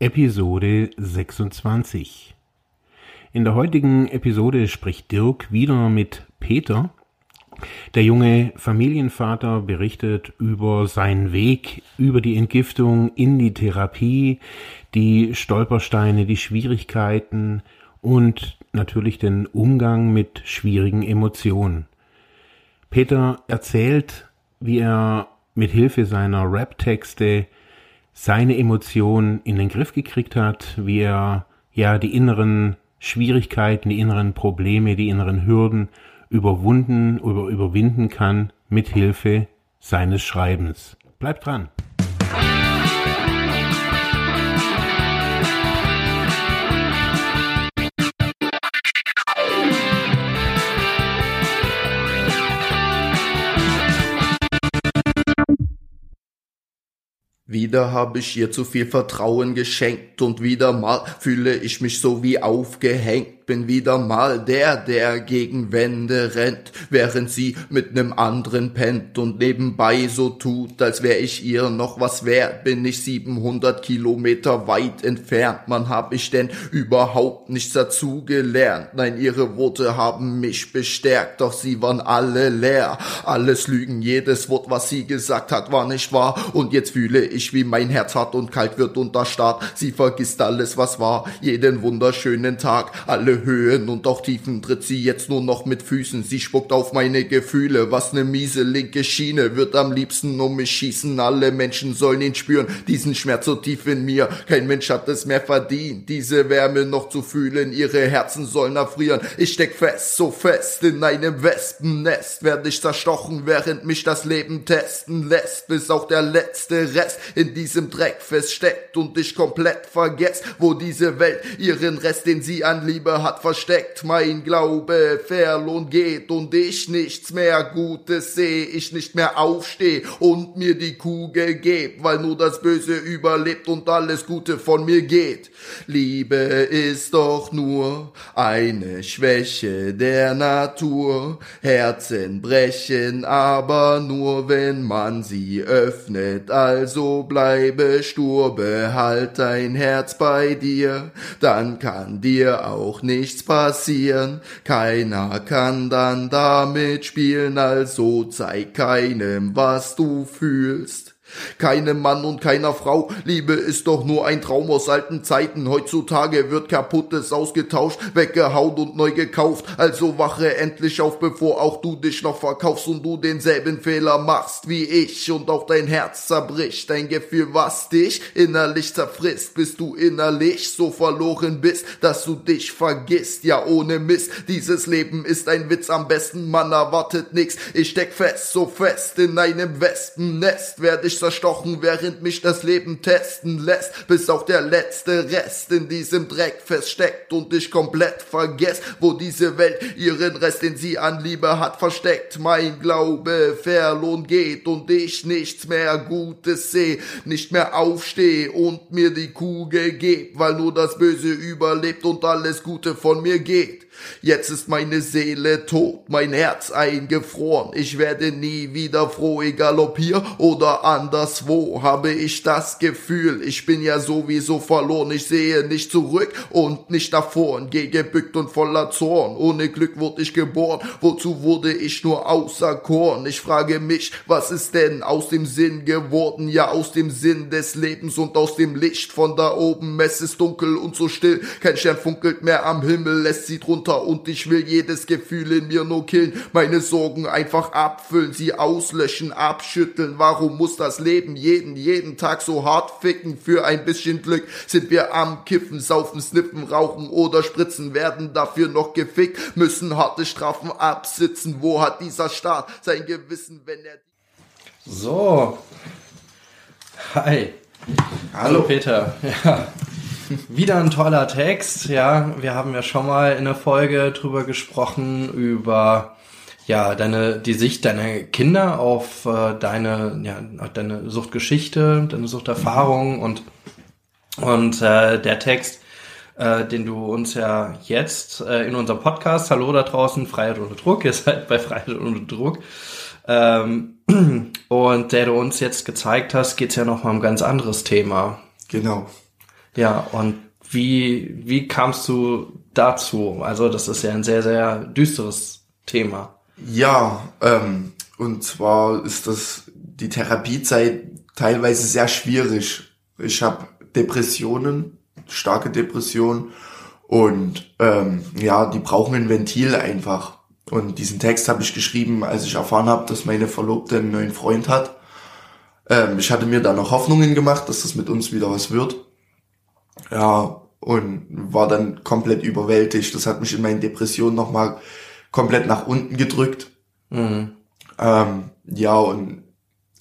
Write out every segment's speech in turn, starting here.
Episode 26. In der heutigen Episode spricht Dirk wieder mit Peter. Der junge Familienvater berichtet über seinen Weg, über die Entgiftung in die Therapie, die Stolpersteine, die Schwierigkeiten und natürlich den Umgang mit schwierigen Emotionen. Peter erzählt, wie er mit Hilfe seiner Rap-Texte seine Emotionen in den Griff gekriegt hat, wie er ja die inneren Schwierigkeiten, die inneren Probleme, die inneren Hürden überwunden oder überwinden kann mit Hilfe seines Schreibens. Bleibt dran! Wieder hab ich ihr zu viel Vertrauen geschenkt und wieder mal fühle ich mich so wie aufgehängt bin wieder mal der, der gegen Wände rennt, während sie mit nem anderen pennt und nebenbei so tut, als wär ich ihr noch was wert, bin ich 700 Kilometer weit entfernt, man hab ich denn überhaupt nichts dazu gelernt, nein, ihre Worte haben mich bestärkt, doch sie waren alle leer, alles Lügen, jedes Wort, was sie gesagt hat, war nicht wahr, und jetzt fühle ich, wie mein Herz hart und kalt wird unter Start, sie vergisst alles, was war, jeden wunderschönen Tag, alle Höhen und auch Tiefen tritt sie jetzt nur noch mit Füßen. Sie spuckt auf meine Gefühle, was ne miese linke Schiene, wird am liebsten um mich schießen. Alle Menschen sollen ihn spüren, diesen Schmerz so tief in mir. Kein Mensch hat es mehr verdient, diese Wärme noch zu fühlen. Ihre Herzen sollen erfrieren. Ich steck fest, so fest in einem Wespennest. Werde ich zerstochen, während mich das Leben testen lässt, bis auch der letzte Rest in diesem Dreck feststeckt und ich komplett vergesse, wo diese Welt ihren Rest, den sie an Liebe hat versteckt, mein Glaube verloren geht und ich nichts mehr Gutes seh, ich nicht mehr aufsteh und mir die Kugel geb, weil nur das Böse überlebt und alles Gute von mir geht. Liebe ist doch nur eine Schwäche der Natur, Herzen brechen aber nur, wenn man sie öffnet, also bleibe stur, behalt dein Herz bei dir, dann kann dir auch nicht nichts passieren, keiner kann dann damit spielen, also zeig keinem, was du fühlst. Keinem Mann und keiner Frau. Liebe ist doch nur ein Traum aus alten Zeiten. Heutzutage wird kaputtes ausgetauscht, weggehaut und neu gekauft. Also wache endlich auf, bevor auch du dich noch verkaufst und du denselben Fehler machst wie ich und auch dein Herz zerbricht. Ein Gefühl, was dich innerlich zerfrisst, bis du innerlich so verloren bist, dass du dich vergisst. Ja, ohne Mist. Dieses Leben ist ein Witz. Am besten man erwartet nix. Ich steck fest, so fest in einem Wespennest. Werde ich zerstochen, während mich das Leben testen lässt, bis auch der letzte Rest in diesem Dreck feststeckt und ich komplett vergess, wo diese Welt ihren Rest, den sie an Liebe hat, versteckt. Mein Glaube verloren geht und ich nichts mehr Gutes seh, nicht mehr aufsteh und mir die Kugel geb, weil nur das Böse überlebt und alles Gute von mir geht. Jetzt ist meine Seele tot, mein Herz eingefroren. Ich werde nie wieder froh, egal ob hier oder anderswo. Habe ich das Gefühl, ich bin ja sowieso verloren. Ich sehe nicht zurück und nicht nach vorn. Geh gebückt und voller Zorn. Ohne Glück wurde ich geboren. Wozu wurde ich nur außer Korn? Ich frage mich, was ist denn aus dem Sinn geworden? Ja, aus dem Sinn des Lebens und aus dem Licht von da oben. Es ist dunkel und so still. Kein Stern funkelt mehr am Himmel. Es zieht runter runter und ich will jedes Gefühl in mir nur killen, meine Sorgen einfach abfüllen, sie auslöschen, abschütteln. Warum muss das Leben jeden, jeden Tag so hart ficken? Für ein bisschen Glück sind wir am Kiffen, saufen, sniffen, rauchen oder spritzen, werden dafür noch gefickt, müssen harte Strafen absitzen. Wo hat dieser Staat sein Gewissen, wenn er... So. Hi. Hallo, Hallo Peter. Ja. Wieder ein toller Text, ja. Wir haben ja schon mal in der Folge drüber gesprochen, über ja, deine, die Sicht deiner Kinder auf äh, deine, ja, deine Suchtgeschichte, deine Suchterfahrung und, und äh, der Text, äh, den du uns ja jetzt äh, in unserem Podcast, Hallo da draußen, Freiheit ohne Druck, ihr seid bei Freiheit ohne Druck, ähm, und der du uns jetzt gezeigt hast, geht's ja noch mal um ein ganz anderes Thema. Genau. Ja, und wie, wie kamst du dazu? Also das ist ja ein sehr, sehr düsteres Thema. Ja, ähm, und zwar ist das die Therapiezeit teilweise sehr schwierig. Ich habe Depressionen, starke Depressionen und ähm, ja, die brauchen ein Ventil einfach. Und diesen Text habe ich geschrieben, als ich erfahren habe, dass meine Verlobte einen neuen Freund hat. Ähm, ich hatte mir da noch Hoffnungen gemacht, dass das mit uns wieder was wird. Ja, und war dann komplett überwältigt. Das hat mich in meinen Depressionen nochmal komplett nach unten gedrückt. Mhm. Ähm, ja, und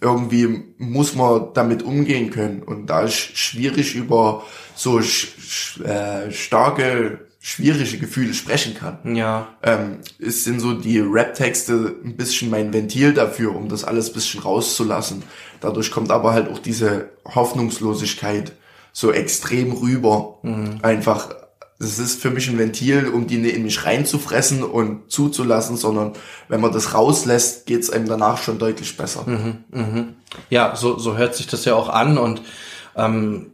irgendwie muss man damit umgehen können. Und da ist schwierig über so äh, starke, schwierige Gefühle sprechen kann. Ja. Ähm, es sind so die Rap-Texte ein bisschen mein Ventil dafür, um das alles ein bisschen rauszulassen. Dadurch kommt aber halt auch diese Hoffnungslosigkeit so extrem rüber. Mhm. Einfach, das ist für mich ein Ventil, um die in mich reinzufressen und zuzulassen, sondern wenn man das rauslässt, geht's einem danach schon deutlich besser. Mhm, mh. Ja, so, so hört sich das ja auch an und ähm,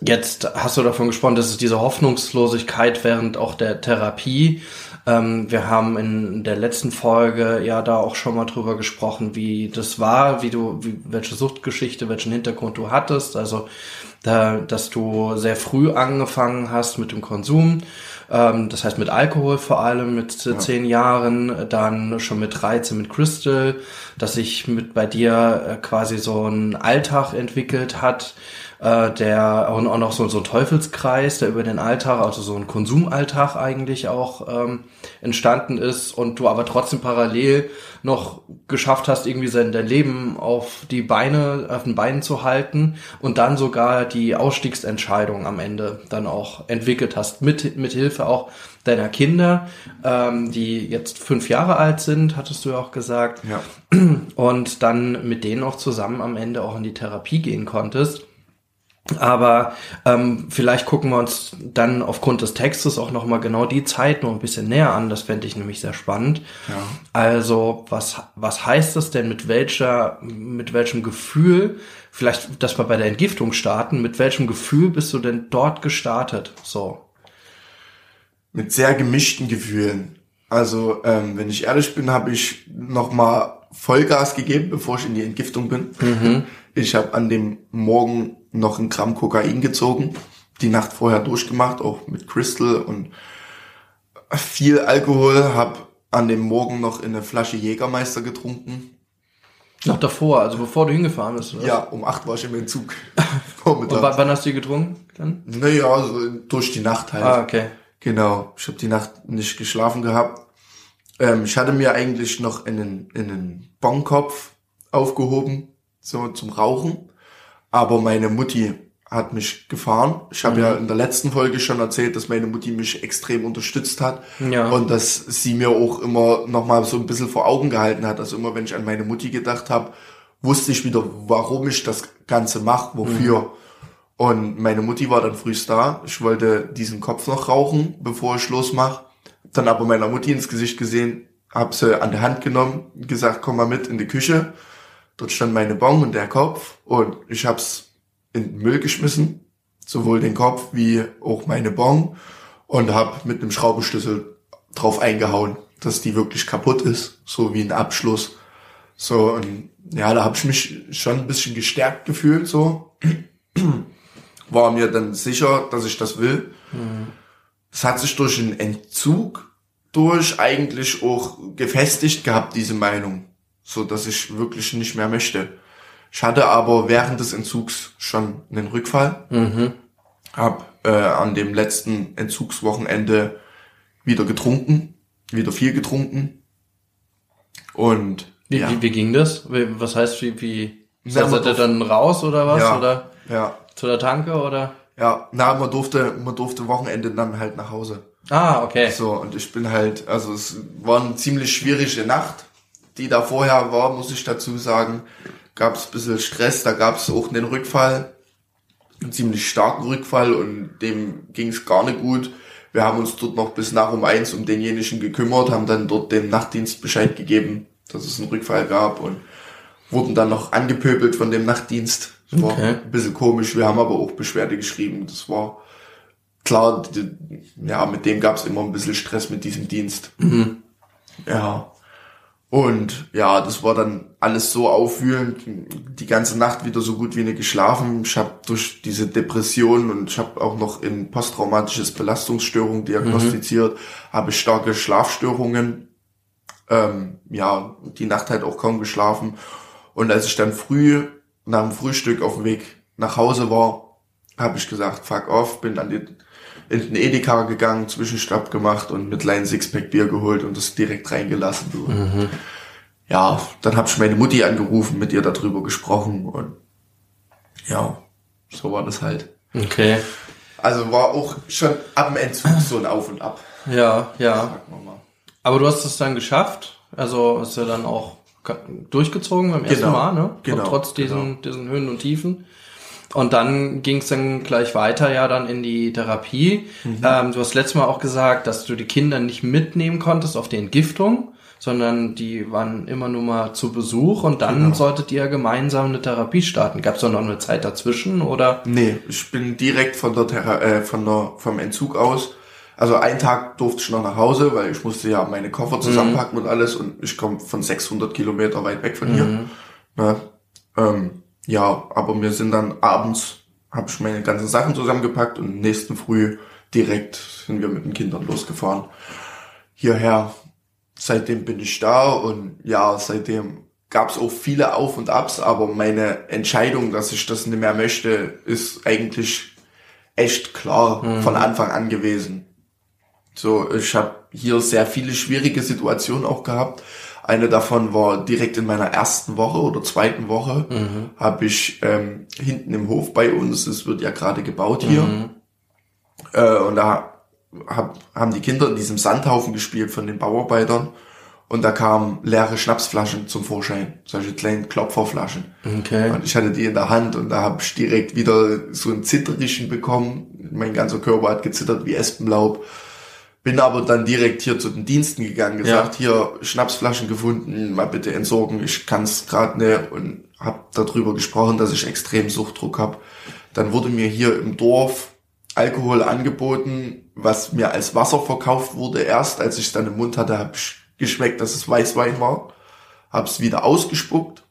Jetzt hast du davon gesprochen, dass es diese Hoffnungslosigkeit während auch der Therapie. Ähm, wir haben in der letzten Folge ja da auch schon mal drüber gesprochen, wie das war, wie du, wie, welche Suchtgeschichte, welchen Hintergrund du hattest. Also da, dass du sehr früh angefangen hast mit dem Konsum, ähm, das heißt mit Alkohol vor allem, mit ja. zehn Jahren, dann schon mit 13 mit Crystal, dass sich mit bei dir äh, quasi so ein Alltag entwickelt hat, äh, der und auch noch so, so ein Teufelskreis, der über den Alltag, also so ein Konsumalltag eigentlich auch ähm, entstanden ist und du aber trotzdem parallel noch geschafft hast, irgendwie sein dein Leben auf die Beine, auf den Beinen zu halten und dann sogar die Ausstiegsentscheidung am Ende dann auch entwickelt hast, mit, mit Hilfe auch deiner Kinder, ähm, die jetzt fünf Jahre alt sind, hattest du ja auch gesagt. Ja. Und dann mit denen auch zusammen am Ende auch in die Therapie gehen konntest. Aber ähm, vielleicht gucken wir uns dann aufgrund des Textes auch nochmal genau die Zeit noch ein bisschen näher an. Das fände ich nämlich sehr spannend. Ja. Also, was, was heißt das denn? Mit welcher, mit welchem Gefühl, vielleicht, dass wir bei der Entgiftung starten, mit welchem Gefühl bist du denn dort gestartet? So. Mit sehr gemischten Gefühlen. Also, ähm, wenn ich ehrlich bin, habe ich nochmal Vollgas gegeben, bevor ich in die Entgiftung bin. Mhm. Ich habe an dem Morgen noch ein Gramm Kokain gezogen, die Nacht vorher durchgemacht, auch mit Crystal und viel Alkohol, hab an dem Morgen noch in eine Flasche Jägermeister getrunken. Noch davor, also bevor du hingefahren bist, oder? Ja, um acht war ich im Entzug. und wann hast du die getrunken dann? Naja, also durch die Nacht halt. Ah, okay. Genau, ich habe die Nacht nicht geschlafen gehabt. Ähm, ich hatte mir eigentlich noch einen, einen Bonkopf aufgehoben, so zum Rauchen. Aber meine Mutti hat mich gefahren. Ich habe mhm. ja in der letzten Folge schon erzählt, dass meine Mutti mich extrem unterstützt hat ja. und dass sie mir auch immer noch mal so ein bisschen vor Augen gehalten hat. Also immer, wenn ich an meine Mutti gedacht habe, wusste ich wieder, warum ich das Ganze mache, wofür. Mhm. Und meine Mutti war dann frühst da. Ich wollte diesen Kopf noch rauchen, bevor ich losmache. Dann aber meiner Mutti ins Gesicht gesehen, hab sie an der Hand genommen, gesagt, komm mal mit in die Küche. Dort stand meine Bon und der Kopf und ich hab's in den Müll geschmissen, sowohl den Kopf wie auch meine Bon und hab mit einem Schraubenschlüssel drauf eingehauen, dass die wirklich kaputt ist, so wie ein Abschluss. So und ja, da habe ich mich schon ein bisschen gestärkt gefühlt, so war mir dann sicher, dass ich das will. Mhm. Es hat sich durch einen Entzug durch eigentlich auch gefestigt gehabt, diese Meinung so dass ich wirklich nicht mehr möchte. Ich hatte aber während des Entzugs schon einen Rückfall. Mhm. Hab äh, an dem letzten Entzugswochenende wieder getrunken, wieder viel getrunken. Und wie, ja. wie, wie ging das? Was heißt wie wie ja, seid ihr dann raus oder was ja, oder ja. zu der Tanke oder? Ja, na man durfte man durfte Wochenende dann halt nach Hause. Ah okay. So und ich bin halt also es war eine ziemlich schwierige Nacht die da vorher war, muss ich dazu sagen, gab es ein bisschen Stress, da gab es auch einen Rückfall, einen ziemlich starken Rückfall und dem ging es gar nicht gut. Wir haben uns dort noch bis nach um eins um denjenigen gekümmert, haben dann dort dem Nachtdienst Bescheid gegeben, dass es einen Rückfall gab und wurden dann noch angepöbelt von dem Nachtdienst. Das war okay. ein bisschen komisch. Wir haben aber auch Beschwerde geschrieben. Das war klar, ja, mit dem gab es immer ein bisschen Stress mit diesem Dienst. Mhm. Ja. Und ja, das war dann alles so aufwühlend, die ganze Nacht wieder so gut wie nicht geschlafen. Ich habe durch diese Depression und ich habe auch noch in posttraumatisches Belastungsstörung diagnostiziert, mhm. habe starke Schlafstörungen. Ähm, ja, die Nacht halt auch kaum geschlafen. Und als ich dann früh nach dem Frühstück auf dem Weg nach Hause war, habe ich gesagt, fuck off, bin dann in den Edeka gegangen, Zwischenstopp gemacht und mit kleinen Sixpack Bier geholt und das direkt reingelassen. Du. Mhm. Ja, dann habe ich meine Mutti angerufen, mit ihr darüber gesprochen und ja, so war das halt. Okay. Also war auch schon ab dem Entzug so ein Auf und Ab. Ja, ja. Aber du hast es dann geschafft. Also hast du dann auch durchgezogen beim ersten genau, Mal, ne? Genau. Und trotz diesen, genau. diesen Höhen und Tiefen. Und dann ging es dann gleich weiter ja dann in die Therapie. Mhm. Ähm, du hast letztes Mal auch gesagt, dass du die Kinder nicht mitnehmen konntest auf die Entgiftung, sondern die waren immer nur mal zu Besuch und dann genau. solltet ihr gemeinsam eine Therapie starten. Gab es da noch eine Zeit dazwischen oder? Nee, ich bin direkt von der, Thera äh, von der vom Entzug aus. Also einen Tag durfte ich noch nach Hause, weil ich musste ja meine Koffer zusammenpacken mhm. und alles und ich komme von 600 Kilometer weit weg von hier. Mhm. Ja, ähm, ja, aber wir sind dann abends, habe ich meine ganzen Sachen zusammengepackt und nächsten Früh direkt sind wir mit den Kindern losgefahren. Hierher. Seitdem bin ich da und ja, seitdem gab es auch viele Auf und Abs, aber meine Entscheidung, dass ich das nicht mehr möchte, ist eigentlich echt klar mhm. von Anfang an gewesen. So, ich habe hier sehr viele schwierige Situationen auch gehabt, eine davon war direkt in meiner ersten Woche oder zweiten Woche, mhm. habe ich ähm, hinten im Hof bei uns, es wird ja gerade gebaut hier, mhm. äh, und da hab, haben die Kinder in diesem Sandhaufen gespielt von den Bauarbeitern und da kamen leere Schnapsflaschen zum Vorschein, solche kleinen Klopferflaschen. Okay. Und ich hatte die in der Hand und da habe ich direkt wieder so ein Zitterischen bekommen. Mein ganzer Körper hat gezittert wie Espenlaub. Bin aber dann direkt hier zu den Diensten gegangen, gesagt, ja. hier Schnapsflaschen gefunden, mal bitte entsorgen, ich kann es gerade nicht und habe darüber gesprochen, dass ich extrem Suchtdruck habe. Dann wurde mir hier im Dorf Alkohol angeboten, was mir als Wasser verkauft wurde. Erst als ich es dann im Mund hatte, habe ich geschmeckt, dass es Weißwein war. Habe es wieder ausgespuckt.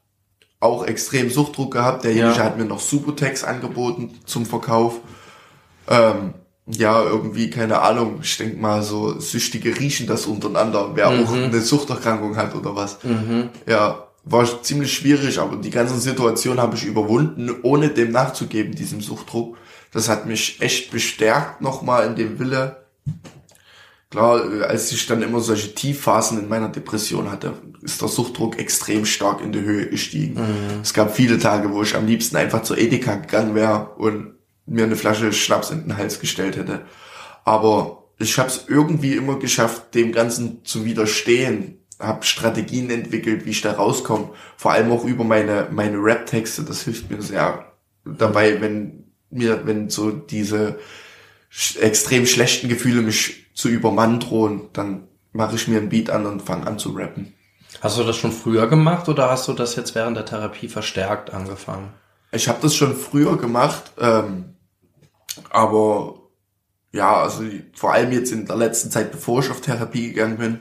Auch extrem Suchtdruck gehabt. Derjenige ja. hat mir noch Subutex angeboten zum Verkauf. Ähm, ja, irgendwie, keine Ahnung, ich denk mal, so Süchtige riechen das untereinander, wer mhm. auch eine Suchterkrankung hat oder was. Mhm. Ja, war ziemlich schwierig, aber die ganze Situation habe ich überwunden, ohne dem nachzugeben, diesem Suchtdruck. Das hat mich echt bestärkt nochmal in dem Wille. Klar, als ich dann immer solche Tiefphasen in meiner Depression hatte, ist der Suchtdruck extrem stark in die Höhe gestiegen. Mhm. Es gab viele Tage, wo ich am liebsten einfach zur Edeka gegangen wäre und mir eine Flasche Schnaps in den Hals gestellt hätte. Aber ich habe es irgendwie immer geschafft, dem Ganzen zu widerstehen. Habe Strategien entwickelt, wie ich da rauskomme. Vor allem auch über meine meine Rap-Texte. Das hilft mir sehr dabei, wenn mir wenn so diese extrem schlechten Gefühle mich zu übermannen drohen, dann mache ich mir ein Beat an und fange an zu rappen. Hast du das schon früher gemacht oder hast du das jetzt während der Therapie verstärkt angefangen? Ich habe das schon früher gemacht. Ähm, aber ja, also vor allem jetzt in der letzten Zeit, bevor ich auf Therapie gegangen bin,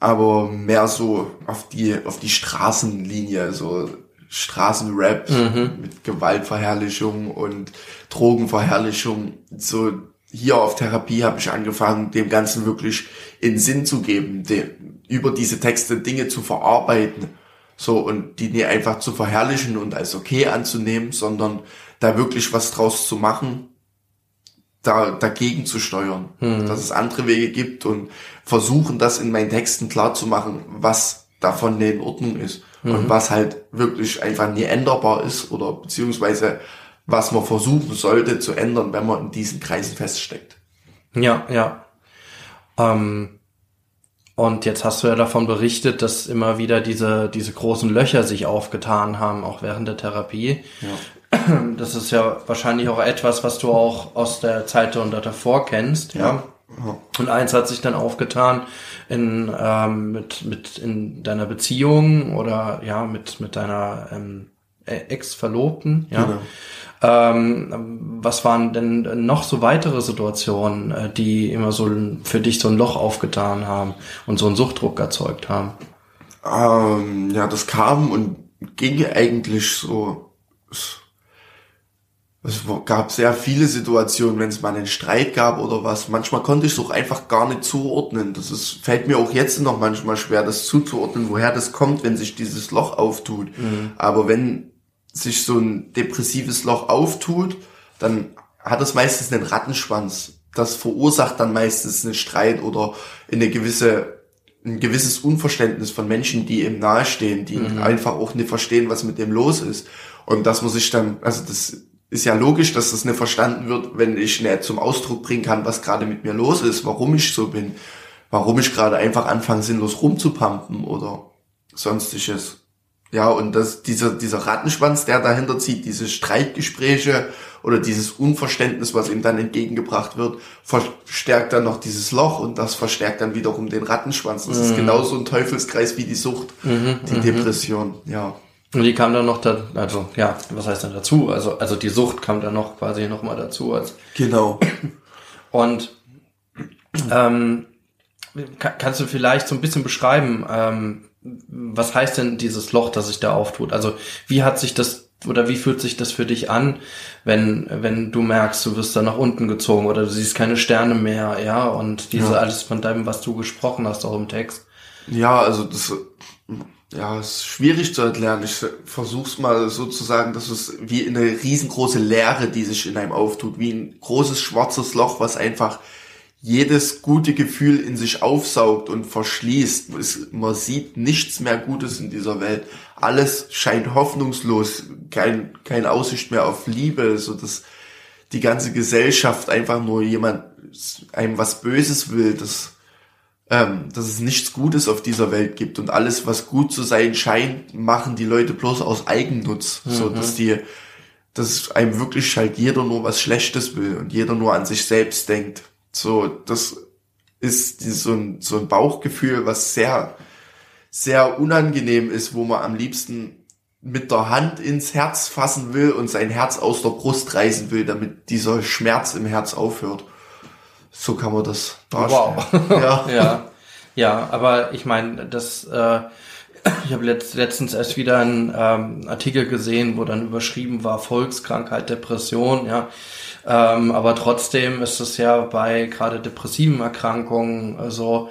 aber mehr so auf die auf die Straßenlinie, so Straßenrap mhm. mit Gewaltverherrlichung und Drogenverherrlichung. So hier auf Therapie habe ich angefangen, dem Ganzen wirklich in Sinn zu geben, dem, über diese Texte Dinge zu verarbeiten. So, und die nicht einfach zu verherrlichen und als okay anzunehmen, sondern da wirklich was draus zu machen da, dagegen zu steuern, mhm. dass es andere Wege gibt und versuchen, das in meinen Texten klar zu machen, was davon in Ordnung ist mhm. und was halt wirklich einfach nie änderbar ist oder beziehungsweise was man versuchen sollte zu ändern, wenn man in diesen Kreisen feststeckt. Ja, ja. Ähm, und jetzt hast du ja davon berichtet, dass immer wieder diese, diese großen Löcher sich aufgetan haben, auch während der Therapie. Ja. Das ist ja wahrscheinlich auch etwas, was du auch aus der Zeit und davor kennst, ja. ja. Und eins hat sich dann aufgetan in ähm, mit mit in deiner Beziehung oder ja mit mit deiner ähm, äh, Ex-Verlobten, ja. Genau. Ähm, was waren denn noch so weitere Situationen, äh, die immer so für dich so ein Loch aufgetan haben und so einen Suchtdruck erzeugt haben? Ähm, ja, das kam und ging eigentlich so. Es gab sehr viele Situationen, wenn es mal einen Streit gab oder was. Manchmal konnte ich es auch einfach gar nicht zuordnen. Das ist, fällt mir auch jetzt noch manchmal schwer, das zuzuordnen, woher das kommt, wenn sich dieses Loch auftut. Mhm. Aber wenn sich so ein depressives Loch auftut, dann hat es meistens einen Rattenschwanz. Das verursacht dann meistens einen Streit oder eine gewisse ein gewisses Unverständnis von Menschen, die ihm nahestehen, die mhm. einfach auch nicht verstehen, was mit dem los ist. Und dass man sich dann, also das ist ja logisch, dass das nicht verstanden wird, wenn ich nicht zum Ausdruck bringen kann, was gerade mit mir los ist, warum ich so bin, warum ich gerade einfach anfange, sinnlos rumzupumpen oder sonstiges. Ja, und das, dieser, dieser Rattenschwanz, der dahinter zieht, diese Streitgespräche oder dieses Unverständnis, was ihm dann entgegengebracht wird, verstärkt dann noch dieses Loch und das verstärkt dann wiederum den Rattenschwanz. Das mhm. ist genauso ein Teufelskreis wie die Sucht, mhm, die mhm. Depression, ja. Und die kam dann noch da, also ja, was heißt dann dazu? Also, also die Sucht kam dann noch quasi noch mal dazu. Als genau. Und ähm, kannst du vielleicht so ein bisschen beschreiben, ähm, was heißt denn dieses Loch, das sich da auftut? Also wie hat sich das oder wie fühlt sich das für dich an, wenn, wenn du merkst, du wirst da nach unten gezogen oder du siehst keine Sterne mehr, ja, und diese ja. alles von deinem, was du gesprochen hast, auch im Text? Ja, also das, ja, ist schwierig zu erklären. Ich versuch's mal so zu sagen, dass es wie eine riesengroße Leere, die sich in einem auftut, wie ein großes schwarzes Loch, was einfach jedes gute Gefühl in sich aufsaugt und verschließt. man sieht nichts mehr Gutes in dieser Welt. Alles scheint hoffnungslos, kein, kein Aussicht mehr auf Liebe, so dass die ganze Gesellschaft einfach nur jemand einem was Böses will, dass, ähm, dass es nichts Gutes auf dieser Welt gibt und alles, was gut zu sein scheint, machen die Leute bloß aus Eigennutz, mhm. so dass die, dass einem wirklich halt jeder nur was Schlechtes will und jeder nur an sich selbst denkt. So, das ist so ein, so ein Bauchgefühl, was sehr, sehr unangenehm ist, wo man am liebsten mit der Hand ins Herz fassen will und sein Herz aus der Brust reißen will, damit dieser Schmerz im Herz aufhört. So kann man das darstellen. Wow. Ja. ja. ja, aber ich meine, das, äh, ich habe letzt, letztens erst wieder einen ähm, Artikel gesehen, wo dann überschrieben war Volkskrankheit, Depression, ja. Ähm, aber trotzdem ist es ja bei gerade depressiven Erkrankungen so,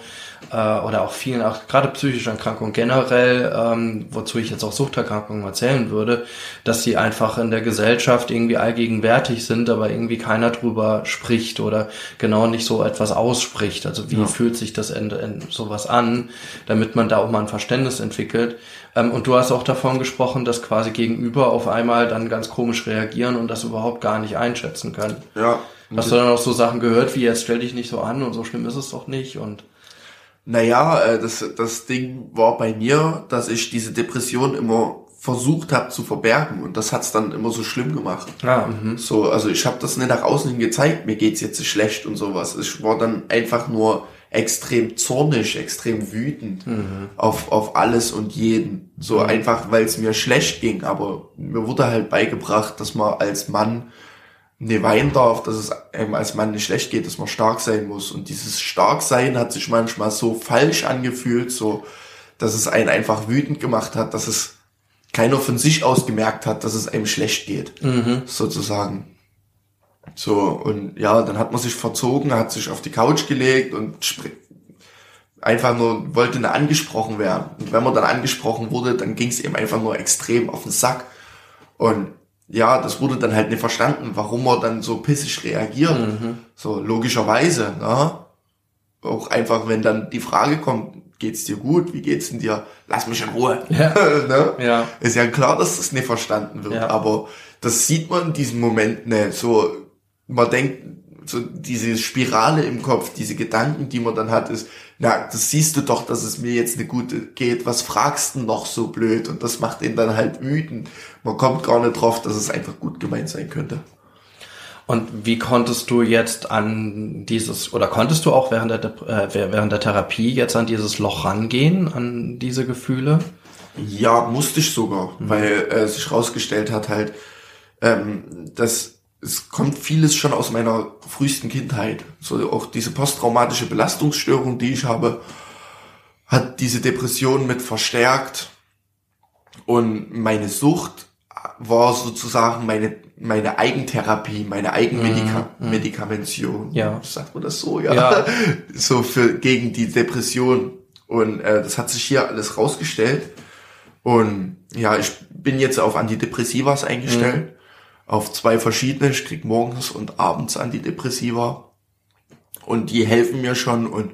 äh, oder auch vielen, auch gerade psychischen Erkrankungen generell, ähm, wozu ich jetzt auch Suchterkrankungen erzählen würde, dass sie einfach in der Gesellschaft irgendwie allgegenwärtig sind, aber irgendwie keiner drüber spricht oder genau nicht so etwas ausspricht. Also wie ja. fühlt sich das in, in sowas an, damit man da auch mal ein Verständnis entwickelt. Ähm, und du hast auch davon gesprochen, dass quasi Gegenüber auf einmal dann ganz komisch reagieren und das überhaupt gar nicht einschätzen können. Ja. Hast du dann auch so Sachen gehört, wie jetzt stell dich nicht so an und so schlimm ist es doch nicht und naja, äh, das, das Ding war bei mir, dass ich diese Depression immer versucht habe zu verbergen und das hat's dann immer so schlimm gemacht. Ah, mh. so, also ich habe das nicht nach außen hin gezeigt, mir geht's jetzt schlecht und sowas. Ich war dann einfach nur extrem zornig, extrem wütend mhm. auf, auf alles und jeden. So mhm. einfach, weil es mir schlecht ging. Aber mir wurde halt beigebracht, dass man als Mann weinen darf, dass es einem als Mann nicht schlecht geht, dass man stark sein muss. Und dieses Starksein hat sich manchmal so falsch angefühlt, so, dass es einen einfach wütend gemacht hat, dass es keiner von sich aus gemerkt hat, dass es einem schlecht geht, mhm. sozusagen. So, und ja, dann hat man sich verzogen, hat sich auf die Couch gelegt und einfach nur wollte nur angesprochen werden. Und wenn man dann angesprochen wurde, dann ging es eben einfach nur extrem auf den Sack. Und ja, das wurde dann halt nicht verstanden, warum man dann so pissig reagiert. Mhm. So, logischerweise, ne? Auch einfach, wenn dann die Frage kommt, geht's dir gut? Wie geht's denn dir? Lass mich in Ruhe. Ja. ne? ja. Ist ja klar, dass das nicht verstanden wird, ja. aber das sieht man in diesem Moment nicht. So, man denkt, so diese Spirale im Kopf, diese Gedanken, die man dann hat, ist, na, das siehst du doch, dass es mir jetzt eine gute geht, was fragst du noch so blöd? Und das macht ihn dann halt wütend. Man kommt gar nicht drauf, dass es einfach gut gemeint sein könnte. Und wie konntest du jetzt an dieses, oder konntest du auch während der, äh, während der Therapie jetzt an dieses Loch rangehen, an diese Gefühle? Ja, musste ich sogar, mhm. weil äh, sich rausgestellt hat halt, ähm, dass es kommt vieles schon aus meiner frühesten Kindheit. So auch diese posttraumatische Belastungsstörung, die ich habe, hat diese Depression mit verstärkt. Und meine Sucht war sozusagen meine, meine Eigentherapie, meine Eigenmedikamentation. Mhm. Ja. Sagt man das so, ja. ja. So für, gegen die Depression. Und äh, das hat sich hier alles rausgestellt. Und ja, ich bin jetzt auf Antidepressivas eingestellt. Mhm. Auf zwei verschiedene. Ich krieg morgens und abends Antidepressiva. Und die helfen mir schon. Und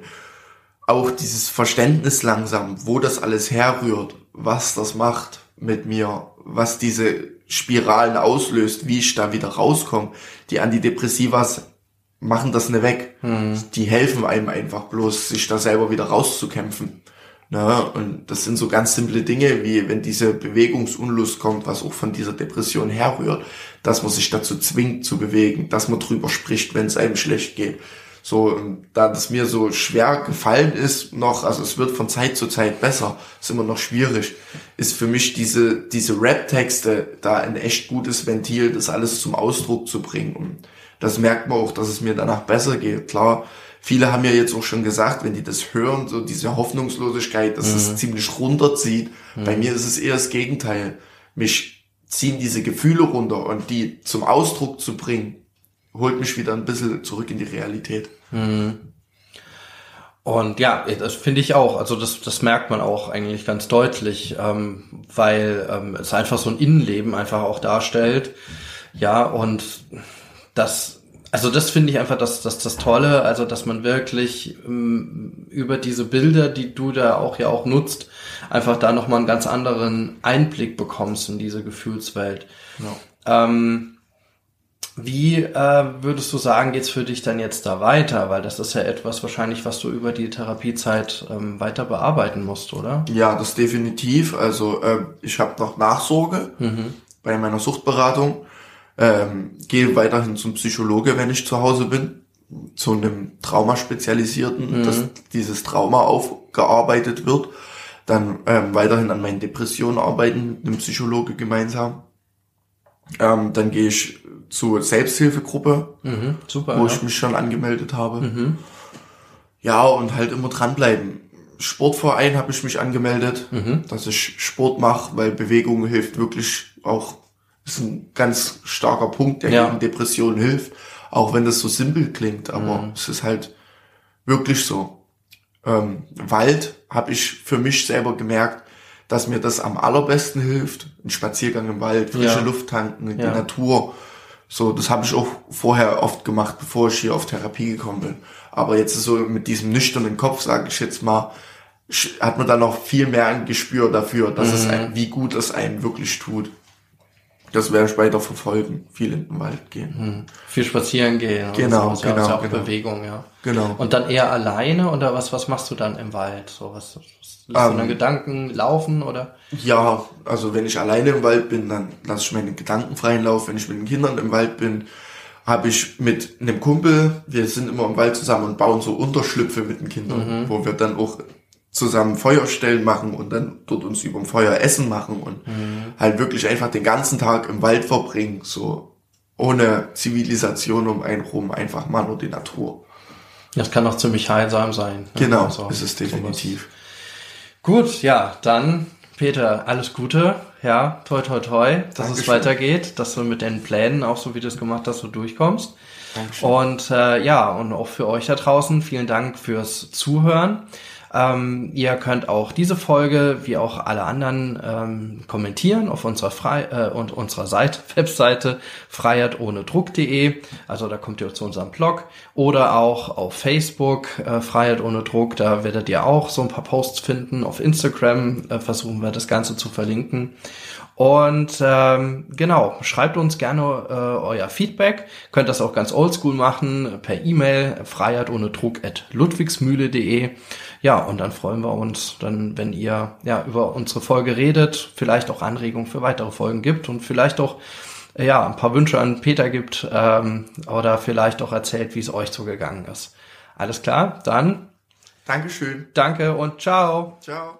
auch dieses Verständnis langsam, wo das alles herrührt, was das macht mit mir, was diese Spiralen auslöst, wie ich da wieder rauskomme. Die Antidepressivas machen das nicht weg. Hm. Die helfen einem einfach bloß, sich da selber wieder rauszukämpfen. Na, und das sind so ganz simple Dinge, wie wenn diese Bewegungsunlust kommt, was auch von dieser Depression herrührt, dass man sich dazu zwingt zu bewegen, dass man drüber spricht, wenn es einem schlecht geht. So, da das mir so schwer gefallen ist noch, also es wird von Zeit zu Zeit besser, ist immer noch schwierig, ist für mich diese, diese Rap-Texte da ein echt gutes Ventil, das alles zum Ausdruck zu bringen. Und das merkt man auch, dass es mir danach besser geht. Klar, viele haben ja jetzt auch schon gesagt, wenn die das hören, so diese Hoffnungslosigkeit, dass mhm. es ziemlich runterzieht. Mhm. Bei mir ist es eher das Gegenteil. Mich ziehen diese Gefühle runter und die zum Ausdruck zu bringen, holt mich wieder ein bisschen zurück in die Realität. Mhm. Und ja, das finde ich auch. Also das, das merkt man auch eigentlich ganz deutlich, ähm, weil ähm, es einfach so ein Innenleben einfach auch darstellt. Ja, und das, also das finde ich einfach das, das, das Tolle, also dass man wirklich ähm, über diese Bilder, die du da auch ja auch nutzt, einfach da nochmal einen ganz anderen Einblick bekommst in diese Gefühlswelt. Ja. Ähm, wie äh, würdest du sagen, geht's für dich dann jetzt da weiter? Weil das ist ja etwas wahrscheinlich, was du über die Therapiezeit ähm, weiter bearbeiten musst, oder? Ja, das definitiv. Also äh, ich habe noch Nachsorge mhm. bei meiner Suchtberatung. Ähm, gehe weiterhin zum Psychologe, wenn ich zu Hause bin, zu einem Traumaspezialisierten, mhm. dass dieses Trauma aufgearbeitet wird. Dann ähm, weiterhin an meinen Depressionen arbeiten mit einem Psychologe gemeinsam. Ähm, dann gehe ich zur Selbsthilfegruppe, mhm, super, wo ja. ich mich schon angemeldet habe. Mhm. Ja, und halt immer dranbleiben. Sportverein habe ich mich angemeldet, mhm. dass ich Sport mache, weil Bewegung hilft wirklich auch, ist ein ganz starker Punkt, der ja. gegen Depressionen hilft. Auch wenn das so simpel klingt, aber mhm. es ist halt wirklich so. Ähm, Wald habe ich für mich selber gemerkt, dass mir das am allerbesten hilft. Ein Spaziergang im Wald, frische ja. Luft tanken, die Natur so, das habe ich auch vorher oft gemacht, bevor ich hier auf Therapie gekommen bin. Aber jetzt so mit diesem nüchternen Kopf, sage ich jetzt mal, hat man dann noch viel mehr ein Gespür dafür, dass mhm. es einem, wie gut es einem wirklich tut. Das werde ich weiter verfolgen. Viel in den Wald gehen. Hm. Viel spazieren gehen. Genau, so. genau, ja auch genau. Bewegung, ja. Genau. Und dann eher alleine oder was, was machst du dann im Wald? So was, was lässt um, du ähm. Gedanken laufen oder? Ja, also wenn ich alleine im Wald bin, dann lasse ich meine Gedanken freien Lauf. Wenn ich mit den Kindern im Wald bin, habe ich mit einem Kumpel, wir sind immer im Wald zusammen und bauen so Unterschlüpfe mit den Kindern, mhm. wo wir dann auch zusammen Feuerstellen machen und dann dort uns über dem Feuer Essen machen und mhm. halt wirklich einfach den ganzen Tag im Wald verbringen, so ohne Zivilisation um einen rum, einfach mal nur die Natur. Das kann auch ziemlich heilsam sein. Ne? Genau, also, ist es definitiv. Sowas. Gut, ja, dann Peter, alles Gute, ja, toi toi toi, dass Dankeschön. es weitergeht, dass du mit den Plänen, auch so wie du es gemacht hast, so durchkommst. Dankeschön. Und äh, ja, und auch für euch da draußen, vielen Dank fürs Zuhören. Ähm, ihr könnt auch diese Folge, wie auch alle anderen, ähm, kommentieren auf unserer Frei äh, und unserer Seite, Webseite freiheitohnedruck.de. Also da kommt ihr zu unserem Blog oder auch auf Facebook äh, Freiheit ohne Druck. Da werdet ihr auch so ein paar Posts finden. Auf Instagram äh, versuchen wir das Ganze zu verlinken. Und ähm, genau, schreibt uns gerne äh, euer Feedback. Könnt das auch ganz oldschool machen per E-Mail freiheit ohne Druck at ludwigsmühle.de. Ja, und dann freuen wir uns dann, wenn ihr ja über unsere Folge redet, vielleicht auch Anregungen für weitere Folgen gibt und vielleicht auch ja ein paar Wünsche an Peter gibt ähm, oder vielleicht auch erzählt, wie es euch so gegangen ist. Alles klar, dann Dankeschön. Danke und ciao. Ciao.